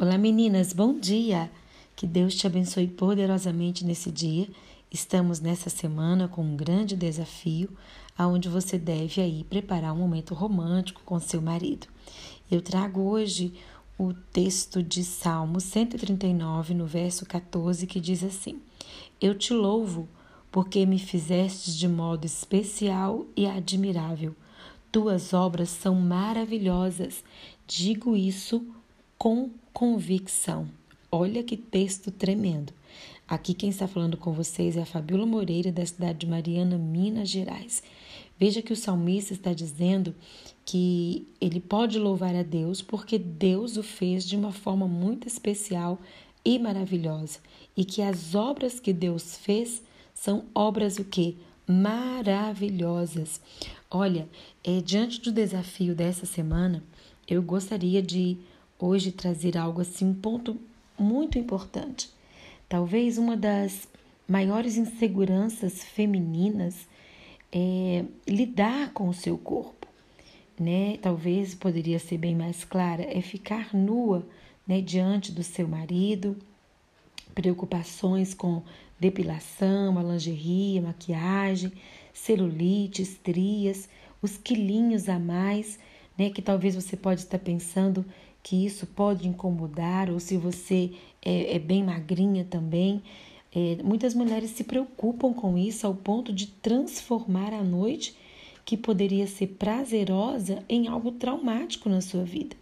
Olá meninas, bom dia! Que Deus te abençoe poderosamente nesse dia. Estamos nessa semana com um grande desafio, aonde você deve aí preparar um momento romântico com seu marido. Eu trago hoje o texto de Salmo 139, no verso 14, que diz assim: Eu te louvo porque me fizestes de modo especial e admirável. Tuas obras são maravilhosas. Digo isso com convicção. Olha que texto tremendo. Aqui quem está falando com vocês é a Fabíola Moreira, da cidade de Mariana, Minas Gerais. Veja que o salmista está dizendo que ele pode louvar a Deus porque Deus o fez de uma forma muito especial e maravilhosa e que as obras que Deus fez são obras o que maravilhosas. Olha, é, diante do desafio dessa semana, eu gostaria de hoje trazer algo assim, um ponto muito importante. Talvez uma das maiores inseguranças femininas é lidar com o seu corpo, né? Talvez poderia ser bem mais clara, é ficar nua, né, diante do seu marido, preocupações com depilação, a lingerie, a maquiagem, celulite, estrias, os quilinhos a mais, né, que talvez você pode estar pensando que isso pode incomodar, ou se você é, é bem magrinha também. É, muitas mulheres se preocupam com isso ao ponto de transformar a noite, que poderia ser prazerosa, em algo traumático na sua vida.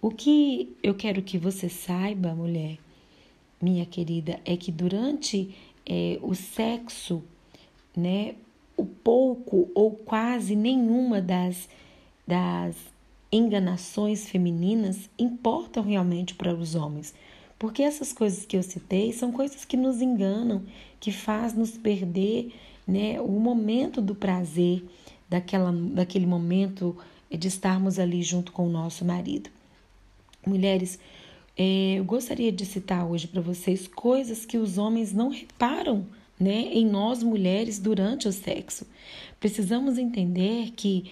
O que eu quero que você saiba, mulher, minha querida, é que durante é, o sexo, né, o pouco ou quase nenhuma das, das enganações femininas importam realmente para os homens. Porque essas coisas que eu citei são coisas que nos enganam, que faz nos perder né, o momento do prazer, daquela, daquele momento de estarmos ali junto com o nosso marido. Mulheres, é, eu gostaria de citar hoje para vocês coisas que os homens não reparam né, em nós mulheres durante o sexo. Precisamos entender que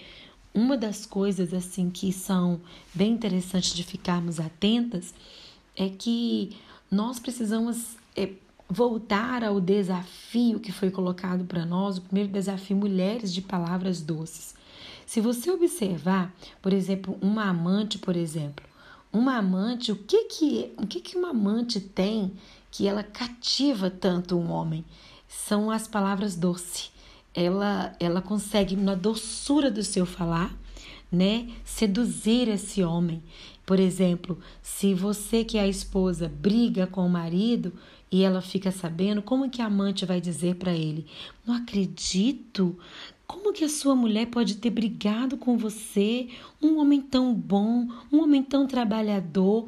uma das coisas assim que são bem interessantes de ficarmos atentas é que nós precisamos é, voltar ao desafio que foi colocado para nós, o primeiro desafio mulheres de palavras doces. Se você observar, por exemplo, uma amante, por exemplo, uma amante, o que que o que que uma amante tem que ela cativa tanto um homem? São as palavras doces ela, ela consegue, na doçura do seu falar, né, seduzir esse homem. Por exemplo, se você que é a esposa briga com o marido e ela fica sabendo, como que a amante vai dizer para ele: "Não acredito como que a sua mulher pode ter brigado com você? Um homem tão bom, um homem tão trabalhador.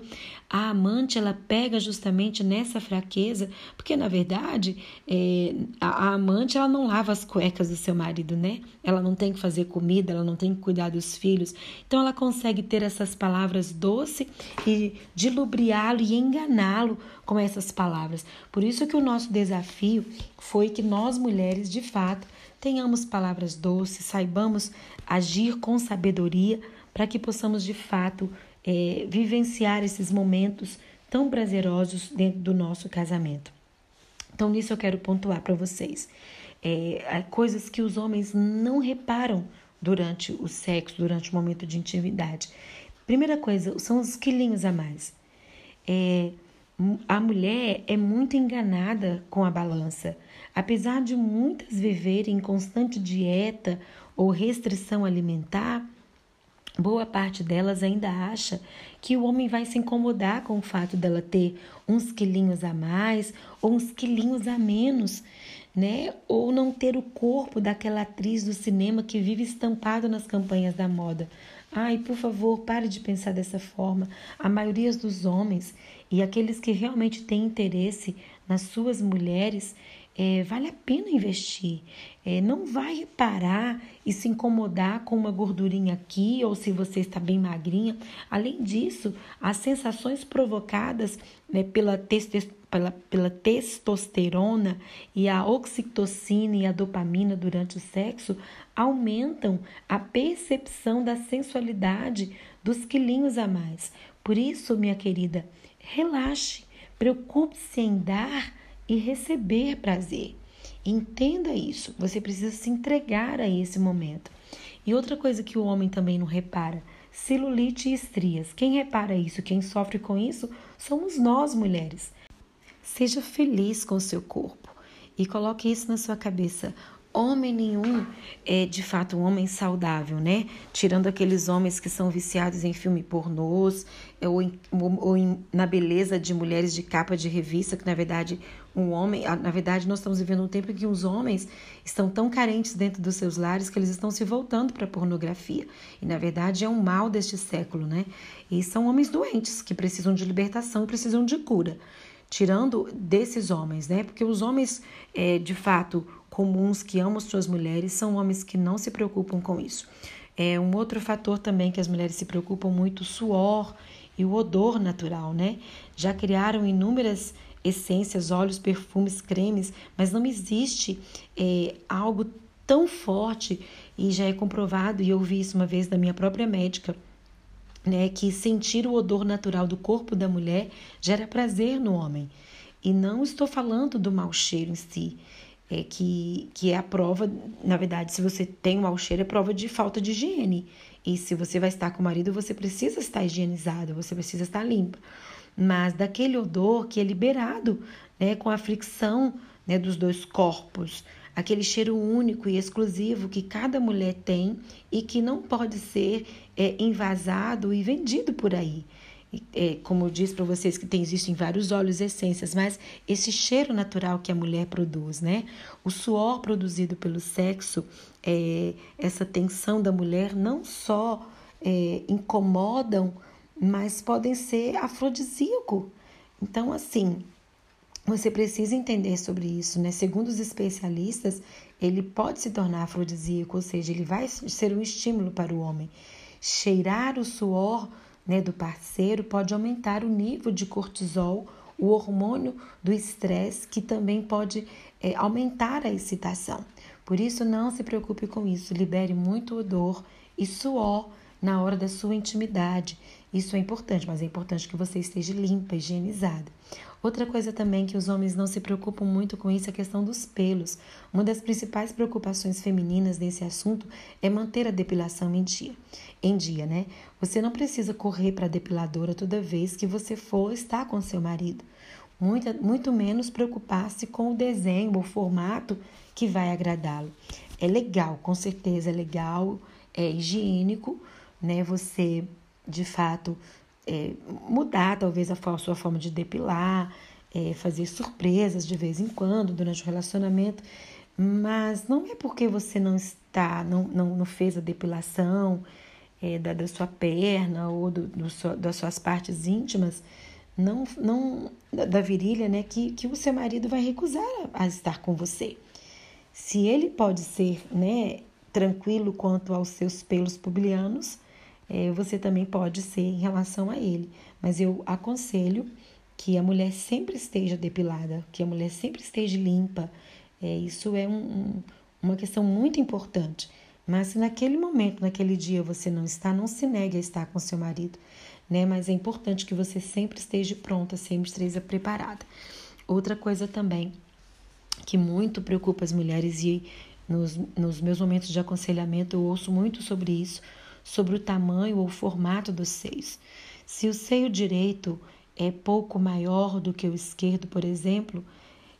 A amante ela pega justamente nessa fraqueza, porque na verdade é, a, a, amante ela não lava as cuecas do seu marido, né? Ela não tem que fazer comida, ela não tem que cuidar dos filhos. Então ela consegue ter essas palavras doces e dilubriá-lo e enganá-lo com essas palavras. Por isso que o nosso desafio foi que nós mulheres de fato tenhamos palavras doces, saibamos agir com sabedoria para que possamos de fato é, vivenciar esses momentos tão prazerosos dentro do nosso casamento. Então, nisso eu quero pontuar para vocês. É, coisas que os homens não reparam durante o sexo, durante o momento de intimidade. Primeira coisa são os quilinhos a mais. É, a mulher é muito enganada com a balança. Apesar de muitas viverem em constante dieta ou restrição alimentar, boa parte delas ainda acha que o homem vai se incomodar com o fato dela ter uns quilinhos a mais ou uns quilinhos a menos, né? Ou não ter o corpo daquela atriz do cinema que vive estampado nas campanhas da moda. Ai, por favor, pare de pensar dessa forma. A maioria dos homens e aqueles que realmente têm interesse nas suas mulheres, é, vale a pena investir. É, não vai reparar e se incomodar com uma gordurinha aqui ou se você está bem magrinha. Além disso, as sensações provocadas né, pela, pela, pela testosterona e a oxitocina e a dopamina durante o sexo aumentam a percepção da sensualidade dos quilinhos a mais. Por isso, minha querida, relaxe, preocupe-se em dar e receber prazer. Entenda isso. Você precisa se entregar a esse momento. E outra coisa que o homem também não repara: celulite e estrias. Quem repara isso, quem sofre com isso, somos nós, mulheres. Seja feliz com seu corpo e coloque isso na sua cabeça homem nenhum é de fato um homem saudável, né? Tirando aqueles homens que são viciados em filme pornôs ou, em, ou em, na beleza de mulheres de capa de revista, que na verdade um homem, na verdade nós estamos vivendo um tempo em que os homens estão tão carentes dentro dos seus lares que eles estão se voltando para a pornografia. E na verdade é um mal deste século, né? E são homens doentes que precisam de libertação, precisam de cura. Tirando desses homens, né? Porque os homens, é, de fato, comuns que amam suas mulheres são homens que não se preocupam com isso. É um outro fator também que as mulheres se preocupam muito, o suor e o odor natural, né? Já criaram inúmeras essências, óleos, perfumes, cremes, mas não existe é, algo tão forte e já é comprovado, e eu vi isso uma vez da minha própria médica, né, que sentir o odor natural do corpo da mulher gera prazer no homem. E não estou falando do mau cheiro em si, é, que, que é a prova, na verdade, se você tem um mau cheiro, é prova de falta de higiene. E se você vai estar com o marido, você precisa estar higienizado, você precisa estar limpa. Mas daquele odor que é liberado né, com a fricção né, dos dois corpos, aquele cheiro único e exclusivo que cada mulher tem e que não pode ser é, invasado e vendido por aí é, como eu disse para vocês, que tem, existem vários óleos e essências, mas esse cheiro natural que a mulher produz, né? O suor produzido pelo sexo, é, essa tensão da mulher, não só é, incomodam, mas podem ser afrodisíaco. Então, assim, você precisa entender sobre isso, né? Segundo os especialistas, ele pode se tornar afrodisíaco, ou seja, ele vai ser um estímulo para o homem. Cheirar o suor né, do parceiro pode aumentar o nível de cortisol, o hormônio do estresse, que também pode é, aumentar a excitação. Por isso, não se preocupe com isso. Libere muito odor e suor na hora da sua intimidade. Isso é importante, mas é importante que você esteja limpa, higienizada. Outra coisa também que os homens não se preocupam muito com isso é a questão dos pelos. Uma das principais preocupações femininas nesse assunto é manter a depilação em dia. Em dia, né? Você não precisa correr para a depiladora toda vez que você for estar com seu marido. Muito, muito menos preocupar-se com o desenho ou formato que vai agradá-lo. É legal, com certeza é legal, é higiênico, né? Você de fato é, mudar talvez a sua forma de depilar, é, fazer surpresas de vez em quando durante o relacionamento, mas não é porque você não está, não, não, não fez a depilação é, da, da sua perna ou do, do das suas partes íntimas, não, não da virilha, né, que, que o seu marido vai recusar a, a estar com você. Se ele pode ser, né, tranquilo quanto aos seus pelos pubianos, é, você também pode ser em relação a ele. Mas eu aconselho que a mulher sempre esteja depilada, que a mulher sempre esteja limpa. É, isso é um, um, uma questão muito importante. Mas se naquele momento, naquele dia você não está, não se negue a estar com seu marido, né? Mas é importante que você sempre esteja pronta, sempre esteja preparada. Outra coisa também que muito preocupa as mulheres e nos, nos meus momentos de aconselhamento eu ouço muito sobre isso, sobre o tamanho ou formato dos seios. Se o seio direito é pouco maior do que o esquerdo, por exemplo,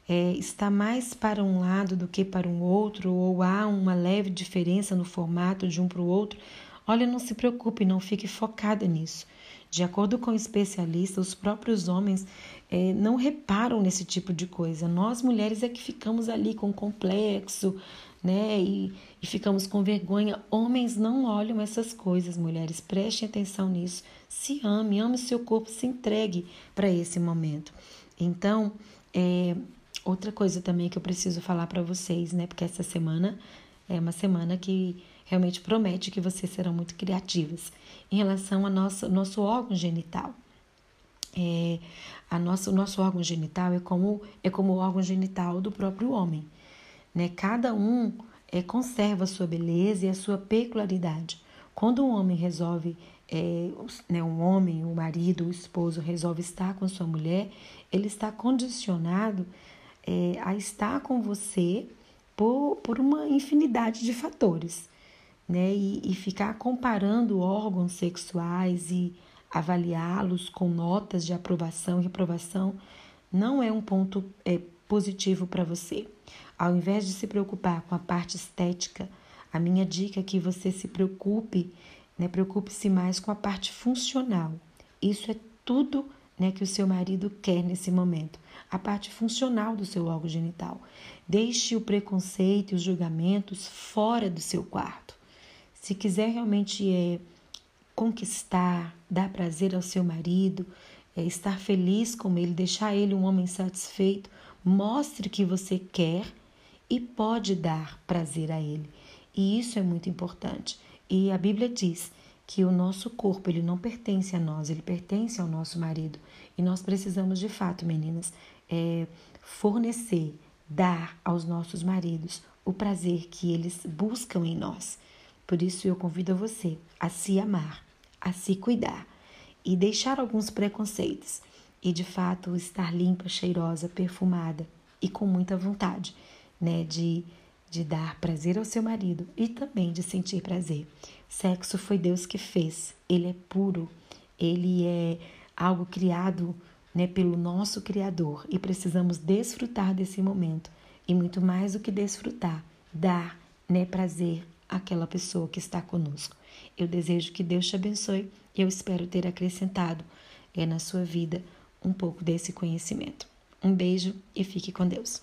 é, está mais para um lado do que para um outro, ou há uma leve diferença no formato de um para o outro, olha, não se preocupe, não fique focada nisso. De acordo com especialistas, os próprios homens é, não reparam nesse tipo de coisa. Nós mulheres é que ficamos ali com complexo, né? E, e ficamos com vergonha. Homens não olham essas coisas, mulheres. Prestem atenção nisso. Se ame, ame seu corpo, se entregue para esse momento. Então, é, outra coisa também que eu preciso falar para vocês, né? Porque essa semana é uma semana que realmente promete que vocês serão muito criativas em relação ao nosso, nosso órgão genital. É, a nossa, o nosso órgão genital é como, é como o órgão genital do próprio homem. Né? Cada um é, conserva a sua beleza e a sua peculiaridade. Quando um homem resolve é, né, um homem, o um marido, o um esposo resolve estar com sua mulher, ele está condicionado é, a estar com você por, por uma infinidade de fatores, né? E, e ficar comparando órgãos sexuais e avaliá-los com notas de aprovação e reprovação não é um ponto é, positivo para você. Ao invés de se preocupar com a parte estética, a minha dica é que você se preocupe, né, preocupe-se mais com a parte funcional. Isso é tudo né, que o seu marido quer nesse momento. A parte funcional do seu órgão genital. Deixe o preconceito e os julgamentos fora do seu quarto. Se quiser realmente é, conquistar, dar prazer ao seu marido, é, estar feliz com ele, deixar ele um homem satisfeito, mostre que você quer e pode dar prazer a ele. E isso é muito importante. E a Bíblia diz que o nosso corpo ele não pertence a nós, ele pertence ao nosso marido. E nós precisamos de fato, meninas, é, fornecer, dar aos nossos maridos o prazer que eles buscam em nós. Por isso eu convido você a se amar, a se cuidar e deixar alguns preconceitos e de fato estar limpa, cheirosa, perfumada e com muita vontade, né, de de dar prazer ao seu marido e também de sentir prazer. Sexo foi Deus que fez, ele é puro, ele é algo criado né, pelo nosso Criador e precisamos desfrutar desse momento e muito mais do que desfrutar, dar né, prazer àquela pessoa que está conosco. Eu desejo que Deus te abençoe e eu espero ter acrescentado é, na sua vida um pouco desse conhecimento. Um beijo e fique com Deus.